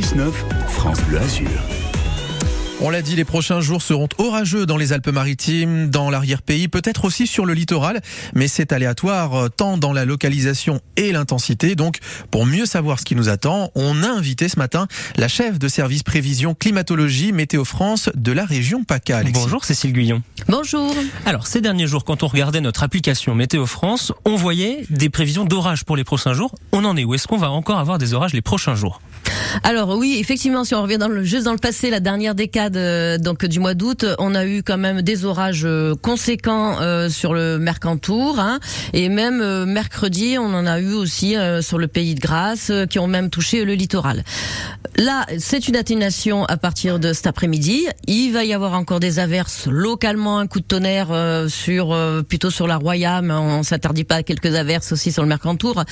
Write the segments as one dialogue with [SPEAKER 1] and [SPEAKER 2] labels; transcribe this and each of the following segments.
[SPEAKER 1] 6-9, France Bleu Azur.
[SPEAKER 2] On l'a dit, les prochains jours seront orageux dans les Alpes-Maritimes, dans l'arrière-pays, peut-être aussi sur le littoral, mais c'est aléatoire euh, tant dans la localisation et l'intensité. Donc, pour mieux savoir ce qui nous attend, on a invité ce matin la chef de service prévision climatologie Météo France de la région PACA.
[SPEAKER 3] Bonjour Cécile Guyon.
[SPEAKER 4] Bonjour.
[SPEAKER 3] Alors, ces derniers jours, quand on regardait notre application Météo France, on voyait des prévisions d'orage pour les prochains jours. On en est où? Est-ce qu'on va encore avoir des orages les prochains jours?
[SPEAKER 4] Alors oui, effectivement, si on revient dans le, juste dans le passé, la dernière décade euh, donc du mois d'août, on a eu quand même des orages euh, conséquents euh, sur le Mercantour, hein, et même mercredi, on en a eu aussi sur le Pays de Grâce, qui ont même touché le littoral. Là, c'est une atténuation à partir de cet après-midi. Il va y avoir encore des averses localement, un coup de tonnerre sur plutôt sur la Royale, on s'interdit pas à quelques averses aussi sur le Mercantour.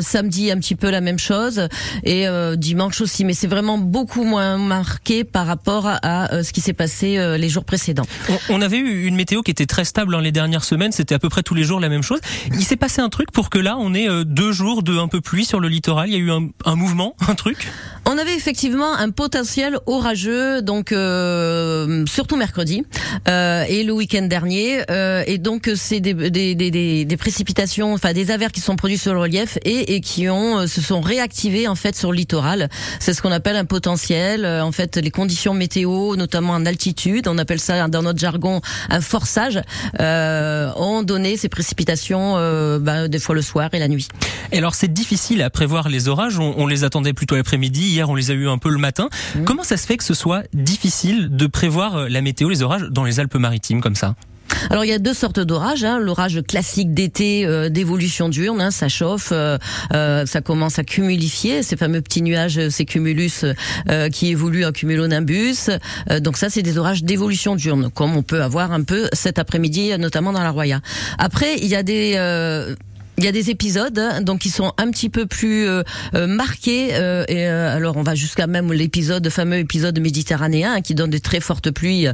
[SPEAKER 4] samedi, un petit peu la même chose, et dimanche aussi, mais c'est vraiment beaucoup moins marqué par rapport à, euh, ce qui s'est passé euh, les jours précédents.
[SPEAKER 3] On, avait eu une météo qui était très stable dans les dernières semaines, c'était à peu près tous les jours la même chose. Il s'est passé un truc pour que là, on ait euh, deux jours de un peu pluie sur le littoral. Il y a eu un, un mouvement, un truc?
[SPEAKER 4] On avait effectivement un potentiel orageux, donc euh, surtout mercredi euh, et le week-end dernier, euh, et donc c'est des, des, des, des, précipitations, enfin des averses qui sont produites sur le relief et, et qui ont se sont réactivées en fait sur le littoral. C'est ce qu'on appelle un potentiel. En fait, les conditions météo, notamment en altitude, on appelle ça dans notre jargon un forçage, ont donné ces précipitations bah, des fois le soir et la nuit.
[SPEAKER 3] Et alors c'est difficile à prévoir les orages. On, on les attendait plutôt l'après-midi Hier, on les a eu un peu le matin. Mmh. Comment ça se fait que ce soit difficile de prévoir euh, la météo, les orages dans les Alpes-Maritimes comme ça?
[SPEAKER 4] Alors il y a deux sortes d'orages. Hein. L'orage classique d'été euh, d'évolution diurne, hein, ça chauffe, euh, ça commence à cumulifier ces fameux petits nuages, ces cumulus qui évoluent en cumulonimbus. donc ça c'est des orages d'évolution diurne, comme on peut avoir un peu cet après-midi, notamment dans la Roya. Après il y a des il y a des épisodes hein, donc qui sont un petit peu plus euh, euh, marqués euh, et alors on va jusqu'à même l'épisode fameux épisode méditerranéen hein, qui donne des très fortes pluies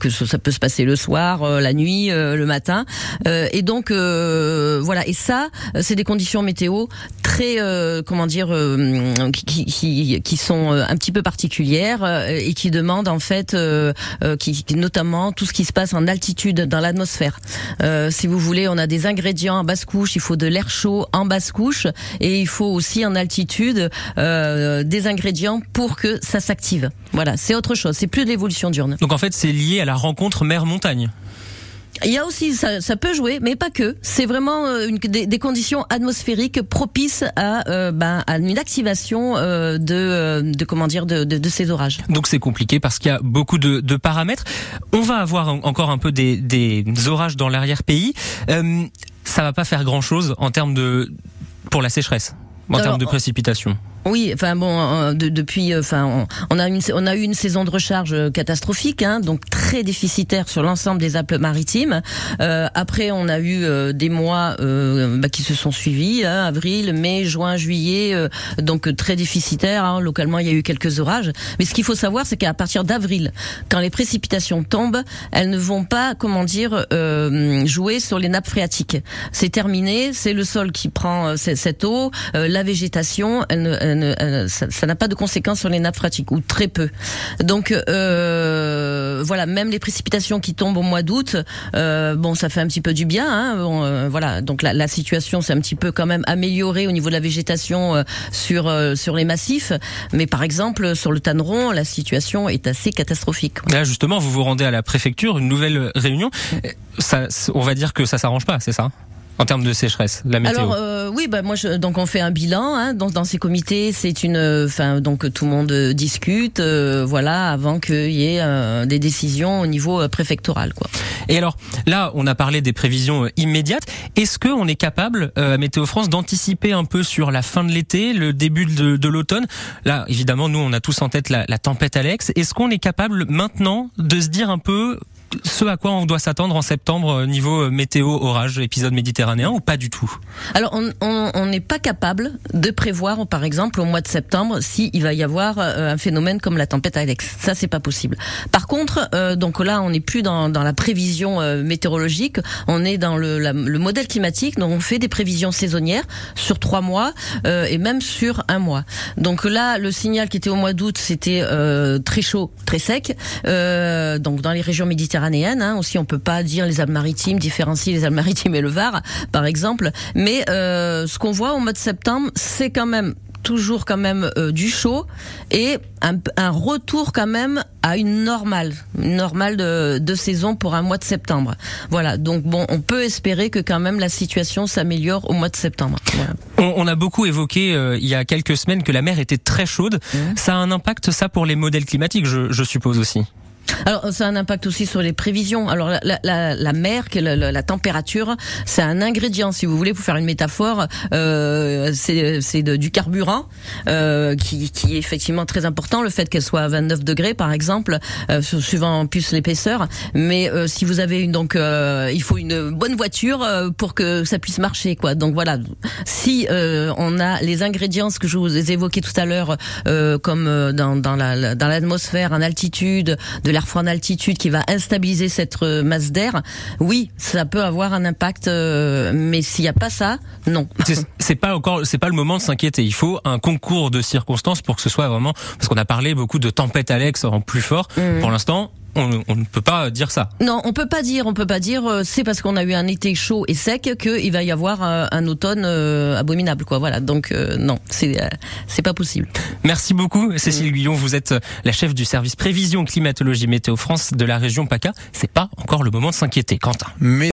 [SPEAKER 4] que ça, peut se passer le soir, la nuit, le matin et donc voilà et ça c'est des conditions météo très comment dire qui, qui, qui sont un petit peu particulières et qui demandent en fait qui, notamment tout ce qui se passe en altitude dans l'atmosphère. si vous voulez, on a des ingrédients en basse couche, il faut de l'air chaud en basse couche et il faut aussi en altitude euh, des ingrédients pour que ça s'active. Voilà, c'est autre chose, c'est plus de l'évolution diurne.
[SPEAKER 3] Donc en fait, c'est lié à la rencontre mer-montagne.
[SPEAKER 4] Il y a aussi, ça, ça, peut jouer, mais pas que. C'est vraiment euh, une, des, des, conditions atmosphériques propices à, euh, ben, à une activation euh, de, de, comment dire, de, de, de ces orages.
[SPEAKER 3] Donc c'est compliqué parce qu'il y a beaucoup de, de, paramètres. On va avoir encore un peu des, des orages dans l'arrière-pays ça va pas faire grand chose en termes de pour la sécheresse, en termes de précipitation.
[SPEAKER 4] Oui, enfin bon, euh, depuis, euh, enfin, on, a une, on a eu une saison de recharge euh, catastrophique, hein, donc très déficitaire sur l'ensemble des Alpes-Maritimes. Euh, après, on a eu des mois euh, bah, qui se sont suivis, hein, avril, mai, juin, juillet, donc très déficitaire. Hein, localement, il y a eu quelques orages. Mais ce qu'il faut savoir, c'est qu'à partir d'avril, quand les précipitations tombent, elles ne vont pas, comment dire, jouer sur les nappes phréatiques. C'est terminé, c'est le sol qui prend cette eau, la végétation, elle ne ça n'a pas de conséquences sur les nappes phréatiques ou très peu. Donc euh, voilà, même les précipitations qui tombent au mois d'août, euh, bon, ça fait un petit peu du bien. Hein, euh, voilà, donc la, situation s'est un petit peu quand même améliorée au niveau de la végétation euh, sur euh, sur les massifs, mais par exemple sur le Tanneron, la situation est assez catastrophique.
[SPEAKER 3] Là justement, vous vous rendez à la préfecture, une nouvelle réunion. On va dire que ça s'arrange pas, c'est ça? En termes de sécheresse, la météo
[SPEAKER 4] Alors euh, oui, bah moi je, donc on fait un bilan hein, dans, dans ces comités. C'est une, enfin donc tout le monde discute, euh, voilà, avant qu'il y ait euh, des décisions au niveau euh, préfectoral, quoi.
[SPEAKER 3] Et alors là, on a parlé des prévisions euh, immédiates. Est-ce que on est capable à Météo France d'anticiper un peu sur la fin de l'été, le début de, de l'automne? Là, évidemment, nous on a tous en tête la, la tempête Alex. Est-ce qu'on est capable maintenant de se dire un peu ce à quoi on doit s'attendre en septembre niveau météo, orage, épisode méditerranéen ou pas du tout?
[SPEAKER 4] Alors on n'est pas capable de prévoir, par exemple, au mois de septembre, s'il il va y avoir un phénomène comme la tempête Alex. Ça, c'est pas possible. Par contre, donc là, on n'est plus dans, la prévision météorologique, on est dans le, le modèle climatique, donc on fait des prévisions saisonnières sur trois mois et même sur un mois. Donc là, le signal qui était au mois d'août, c'était euh, très chaud, très sec. Euh, donc dans les régions méditerranéennes hein, aussi, on peut pas dire les Alpes-Maritimes, différencier les Alpes-Maritimes et le Var, par exemple. Mais euh, ce qu'on voit au mois de septembre, c'est quand même toujours quand même euh, du chaud et un, un, retour quand même à une normale, une normale de, de, saison pour un mois de septembre. Voilà, donc bon, on peut espérer que quand même la situation s'améliore au mois de septembre. Voilà.
[SPEAKER 3] On, on, a beaucoup évoqué euh, il y a quelques semaines que la mer était très chaude. Mmh. Ça a un impact ça pour les modèles climatiques, je, je suppose aussi?
[SPEAKER 4] Alors, ça a un impact aussi sur les prévisions. Alors, la, la, la mer, la, la température, c'est un ingrédient, si vous voulez, pour faire une métaphore, euh, c'est du carburant euh, qui, qui, est effectivement très important. Le fait qu'elle soit à 29 degrés, par exemple, euh, suivant plus l'épaisseur. Mais euh, si vous avez une, donc, euh, il faut une bonne voiture euh, pour que ça puisse marcher, quoi. Donc voilà, si on a les ingrédients, ce que je vous ai évoqué tout à l'heure, comme dans, dans l'atmosphère, en altitude, de l'air froid en altitude qui va instabiliser cette masse d'air, oui, ça peut avoir un impact. Euh, mais s'il n'y a pas ça, non.
[SPEAKER 3] C'est pas encore, c'est pas le moment de s'inquiéter. Il faut un concours de circonstances pour que ce soit vraiment, parce qu'on a parlé beaucoup de tempête Alex en plus fort. Mmh. Pour l'instant, on, on, ne peut pas dire ça.
[SPEAKER 4] Non, on peut pas dire, on peut pas dire. Euh, c'est parce qu'on a eu un été chaud et sec qu'il va y avoir un, un automne euh, abominable, quoi. Voilà. Donc euh, non, c'est euh, c'est pas possible.
[SPEAKER 3] Merci beaucoup, Cécile mmh. Guillon. Vous êtes la chef du service prévision climatologie météo France de la région PACA. C'est pas encore le moment de s'inquiéter, Quentin.
[SPEAKER 2] Mais